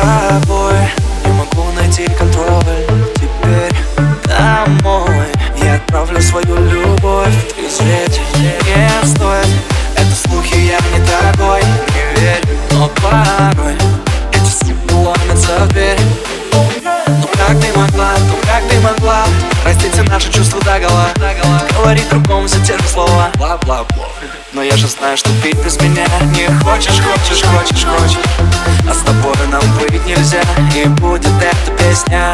тобой. Не могу найти контроль Теперь домой. Я отправлю свою любовь Трезветь. Не стоит. Это слухи, я не такой. Не верю, но порой Эти слухи ломятся в дверь. Ну как ты могла, ну как ты могла Простите наши чувства до гола? Говорить другому за те же слова. Бла-бла-бла. Но я же знаю, что ты без меня Не хочешь, хочешь, хочешь, хочешь. А и будет эта песня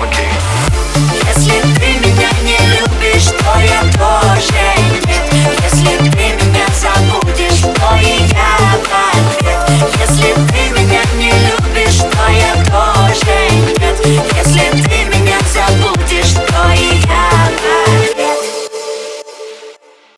Okay.